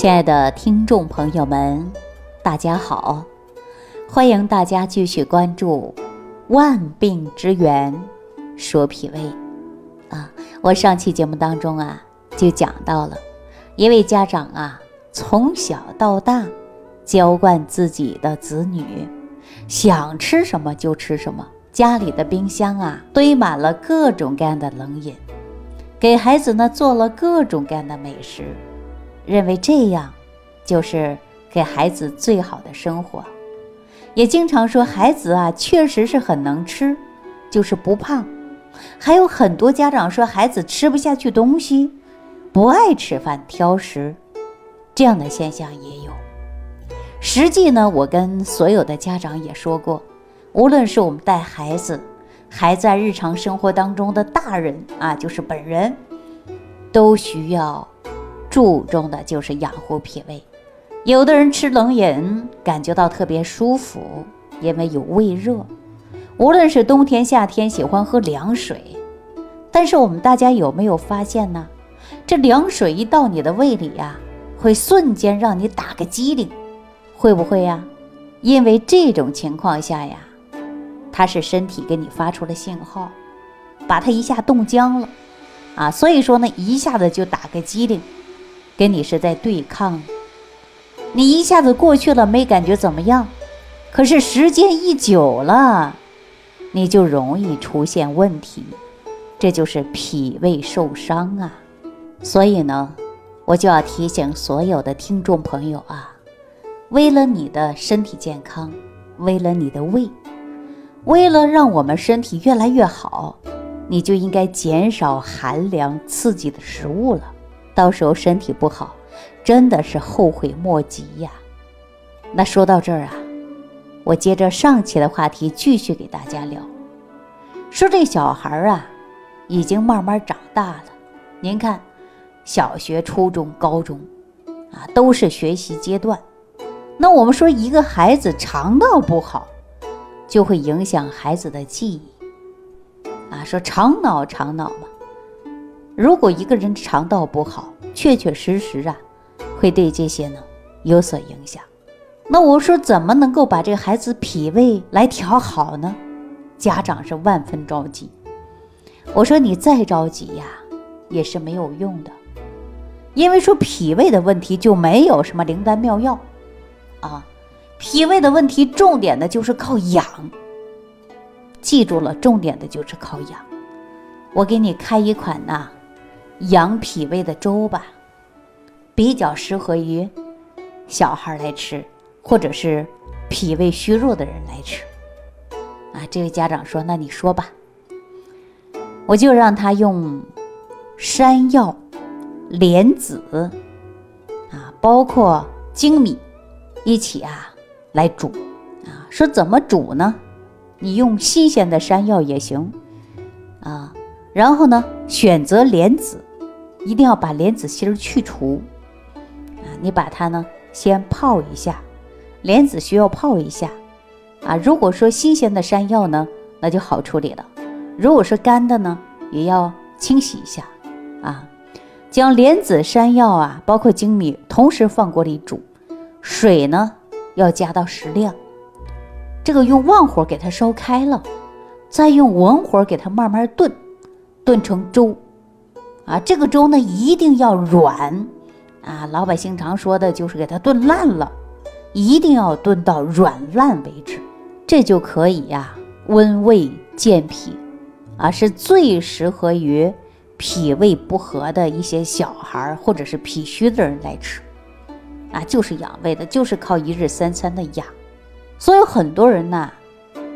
亲爱的听众朋友们，大家好！欢迎大家继续关注《万病之源说脾胃》啊。我上期节目当中啊，就讲到了一位家长啊，从小到大娇惯自己的子女，想吃什么就吃什么，家里的冰箱啊堆满了各种各样的冷饮，给孩子呢做了各种各样的美食。认为这样就是给孩子最好的生活，也经常说孩子啊确实是很能吃，就是不胖。还有很多家长说孩子吃不下去东西，不爱吃饭、挑食，这样的现象也有。实际呢，我跟所有的家长也说过，无论是我们带孩子，还在日常生活当中的大人啊，就是本人，都需要。注重的就是养护脾胃，有的人吃冷饮感觉到特别舒服，因为有胃热。无论是冬天夏天，喜欢喝凉水，但是我们大家有没有发现呢？这凉水一到你的胃里呀，会瞬间让你打个激灵，会不会呀？因为这种情况下呀，它是身体给你发出了信号，把它一下冻僵了啊，所以说呢，一下子就打个激灵。跟你是在对抗，你一下子过去了没感觉怎么样？可是时间一久了，你就容易出现问题，这就是脾胃受伤啊。所以呢，我就要提醒所有的听众朋友啊，为了你的身体健康，为了你的胃，为了让我们身体越来越好，你就应该减少寒凉刺激的食物了。到时候身体不好，真的是后悔莫及呀。那说到这儿啊，我接着上期的话题继续给大家聊。说这小孩啊，已经慢慢长大了。您看，小学、初中、高中啊，都是学习阶段。那我们说一个孩子肠道不好，就会影响孩子的记忆啊。说肠脑肠脑嘛。如果一个人肠道不好，确确实实啊，会对这些呢有所影响。那我说怎么能够把这个孩子脾胃来调好呢？家长是万分着急。我说你再着急呀，也是没有用的，因为说脾胃的问题就没有什么灵丹妙药啊。脾胃的问题重点的就是靠养，记住了，重点的就是靠养。我给你开一款呐。养脾胃的粥吧，比较适合于小孩来吃，或者是脾胃虚弱的人来吃。啊，这位家长说：“那你说吧。”我就让他用山药、莲子啊，包括粳米一起啊来煮啊。说怎么煮呢？你用新鲜的山药也行啊，然后呢，选择莲子。一定要把莲子心儿去除，啊，你把它呢先泡一下，莲子需要泡一下，啊，如果说新鲜的山药呢，那就好处理了；如果是干的呢，也要清洗一下，啊，将莲子、山药啊，包括粳米同时放锅里煮，水呢要加到适量，这个用旺火给它烧开了，再用文火给它慢慢炖，炖成粥。啊，这个粥呢一定要软，啊，老百姓常说的就是给它炖烂了，一定要炖到软烂为止，这就可以呀，温胃健脾，啊，是最适合于脾胃不和的一些小孩或者是脾虚的人来吃，啊，就是养胃的，就是靠一日三餐的养，所以很多人呢，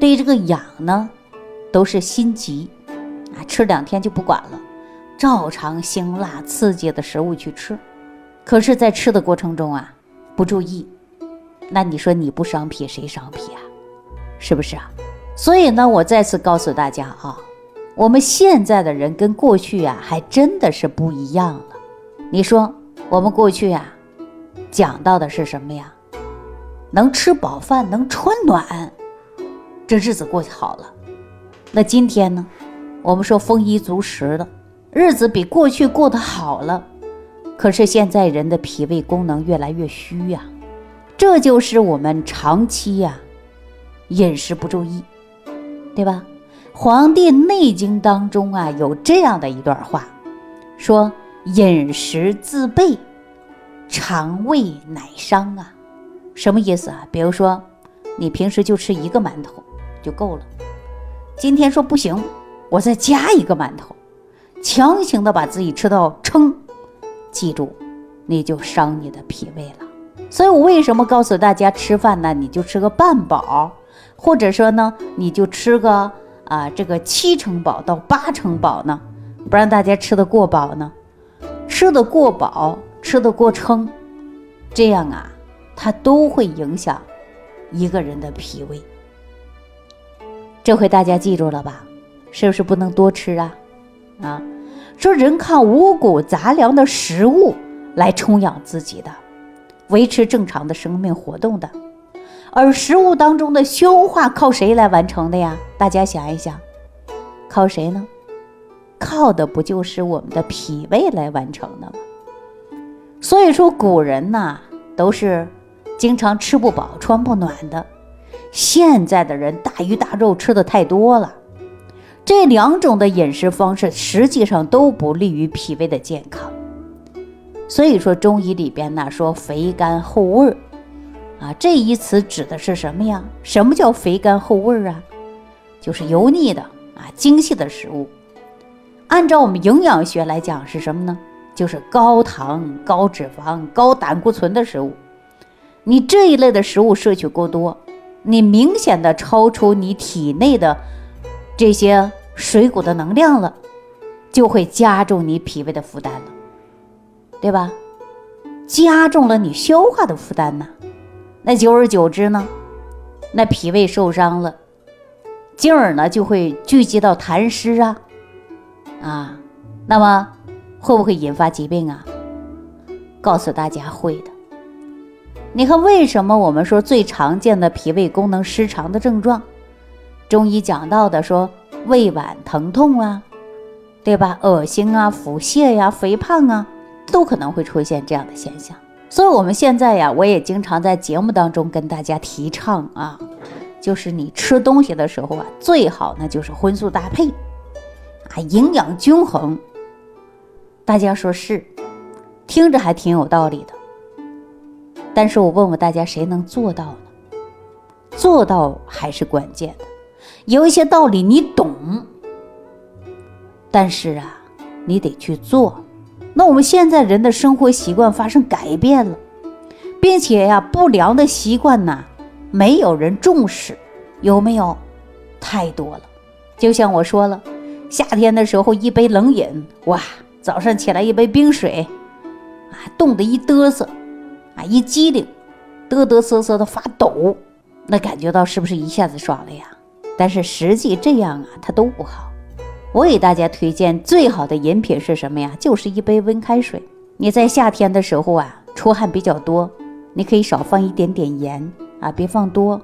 对这个养呢，都是心急，啊，吃两天就不管了。照常辛辣刺激的食物去吃，可是，在吃的过程中啊，不注意，那你说你不伤脾，谁伤脾啊？是不是啊？所以呢，我再次告诉大家啊，我们现在的人跟过去呀，还真的是不一样了。你说我们过去呀，讲到的是什么呀？能吃饱饭，能穿暖，这日子过好了。那今天呢，我们说丰衣足食的。日子比过去过得好了，可是现在人的脾胃功能越来越虚呀，这就是我们长期呀饮食不注意，对吧？《黄帝内经》当中啊有这样的一段话，说饮食自备，肠胃乃伤啊。什么意思啊？比如说，你平时就吃一个馒头就够了，今天说不行，我再加一个馒头，强行的把自己吃到撑。记住，你就伤你的脾胃了。所以我为什么告诉大家吃饭呢？你就吃个半饱，或者说呢，你就吃个啊这个七成饱到八成饱呢，不让大家吃的过饱呢。吃的过饱，吃的过撑，这样啊，它都会影响一个人的脾胃。这回大家记住了吧？是不是不能多吃啊？啊？说人靠五谷杂粮的食物来充养自己的，维持正常的生命活动的，而食物当中的消化靠谁来完成的呀？大家想一想，靠谁呢？靠的不就是我们的脾胃来完成的吗？所以说古人呐都是经常吃不饱穿不暖的，现在的人大鱼大肉吃的太多了。这两种的饮食方式实际上都不利于脾胃的健康，所以说中医里边呢说肥甘厚味儿，啊这一词指的是什么呀？什么叫肥甘厚味儿啊？就是油腻的啊精细的食物。按照我们营养学来讲是什么呢？就是高糖、高脂肪、高胆固醇的食物。你这一类的食物摄取过多，你明显的超出你体内的这些。水谷的能量了，就会加重你脾胃的负担了，对吧？加重了你消化的负担呢，那久而久之呢，那脾胃受伤了，进而呢就会聚集到痰湿啊，啊，那么会不会引发疾病啊？告诉大家会的。你看为什么我们说最常见的脾胃功能失常的症状，中医讲到的说。胃脘疼痛啊，对吧？恶心啊、腹泻呀、肥胖啊，都可能会出现这样的现象。所以，我们现在呀，我也经常在节目当中跟大家提倡啊，就是你吃东西的时候啊，最好呢就是荤素搭配啊，营养均衡。大家说是，听着还挺有道理的。但是我问问大家，谁能做到呢？做到还是关键的。有一些道理你懂，但是啊，你得去做。那我们现在人的生活习惯发生改变了，并且呀，不良的习惯呢，没有人重视，有没有？太多了。就像我说了，夏天的时候一杯冷饮，哇，早上起来一杯冰水，啊，冻得一嘚瑟，啊，一激灵，嘚嘚瑟瑟的发抖，那感觉到是不是一下子爽了呀？但是实际这样啊，它都不好。我给大家推荐最好的饮品是什么呀？就是一杯温开水。你在夏天的时候啊，出汗比较多，你可以少放一点点盐啊，别放多。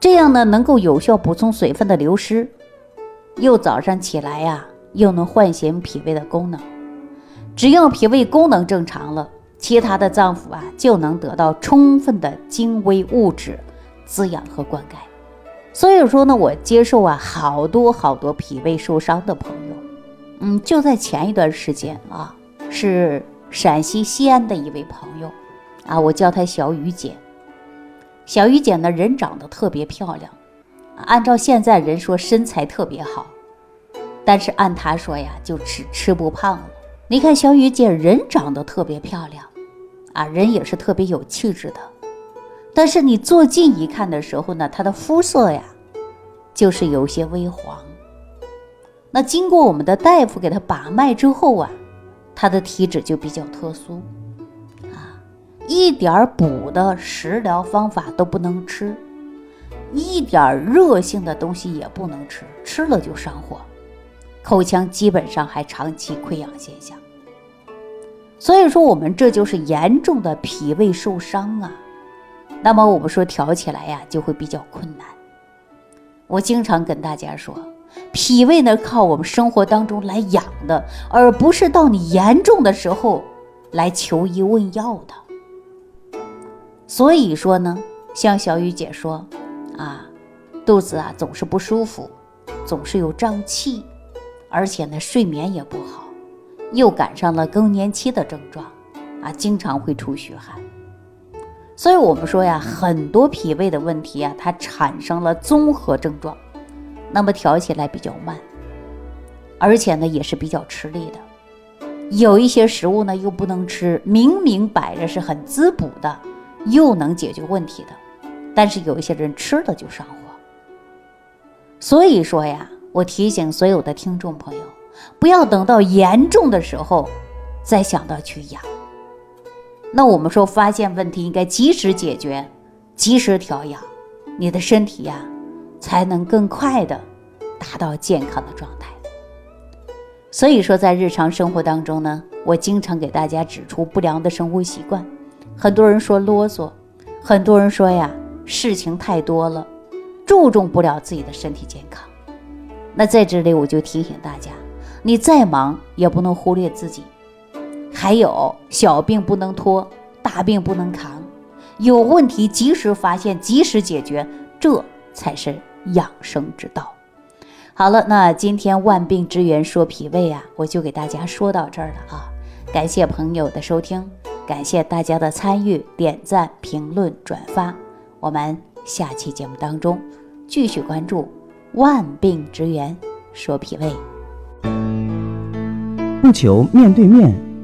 这样呢，能够有效补充水分的流失，又早上起来呀，又能唤醒脾胃的功能。只要脾胃功能正常了，其他的脏腑啊就能得到充分的精微物质滋养和灌溉。所以说呢，我接受啊好多好多脾胃受伤的朋友，嗯，就在前一段时间啊，是陕西西安的一位朋友，啊，我叫她小雨姐。小雨姐呢，人长得特别漂亮，按照现在人说身材特别好，但是按她说呀，就吃吃不胖了。你看小雨姐人长得特别漂亮，啊，人也是特别有气质的。但是你坐近一看的时候呢，他的肤色呀，就是有些微黄。那经过我们的大夫给他把脉之后啊，他的体质就比较特殊，啊，一点补的食疗方法都不能吃，一点热性的东西也不能吃，吃了就上火，口腔基本上还长期溃疡现象。所以说，我们这就是严重的脾胃受伤啊。那么我们说调起来呀，就会比较困难。我经常跟大家说，脾胃呢靠我们生活当中来养的，而不是到你严重的时候来求医问药的。所以说呢，像小雨姐说，啊，肚子啊总是不舒服，总是有胀气，而且呢睡眠也不好，又赶上了更年期的症状，啊，经常会出虚汗。所以我们说呀，很多脾胃的问题啊，它产生了综合症状，那么调起来比较慢，而且呢也是比较吃力的。有一些食物呢又不能吃，明明摆着是很滋补的，又能解决问题的，但是有一些人吃了就上火。所以说呀，我提醒所有的听众朋友，不要等到严重的时候再想到去养。那我们说，发现问题应该及时解决，及时调养，你的身体呀，才能更快的达到健康的状态。所以说，在日常生活当中呢，我经常给大家指出不良的生活习惯。很多人说啰嗦，很多人说呀，事情太多了，注重不了自己的身体健康。那在这里，我就提醒大家，你再忙也不能忽略自己。还有小病不能拖，大病不能扛，有问题及时发现，及时解决，这才是养生之道。好了，那今天万病之源说脾胃啊，我就给大家说到这儿了啊。感谢朋友的收听，感谢大家的参与、点赞、评论、转发。我们下期节目当中继续关注万病之源说脾胃。不求面对面。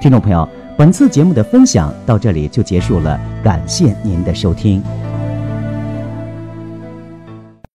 听众朋友，本次节目的分享到这里就结束了，感谢您的收听。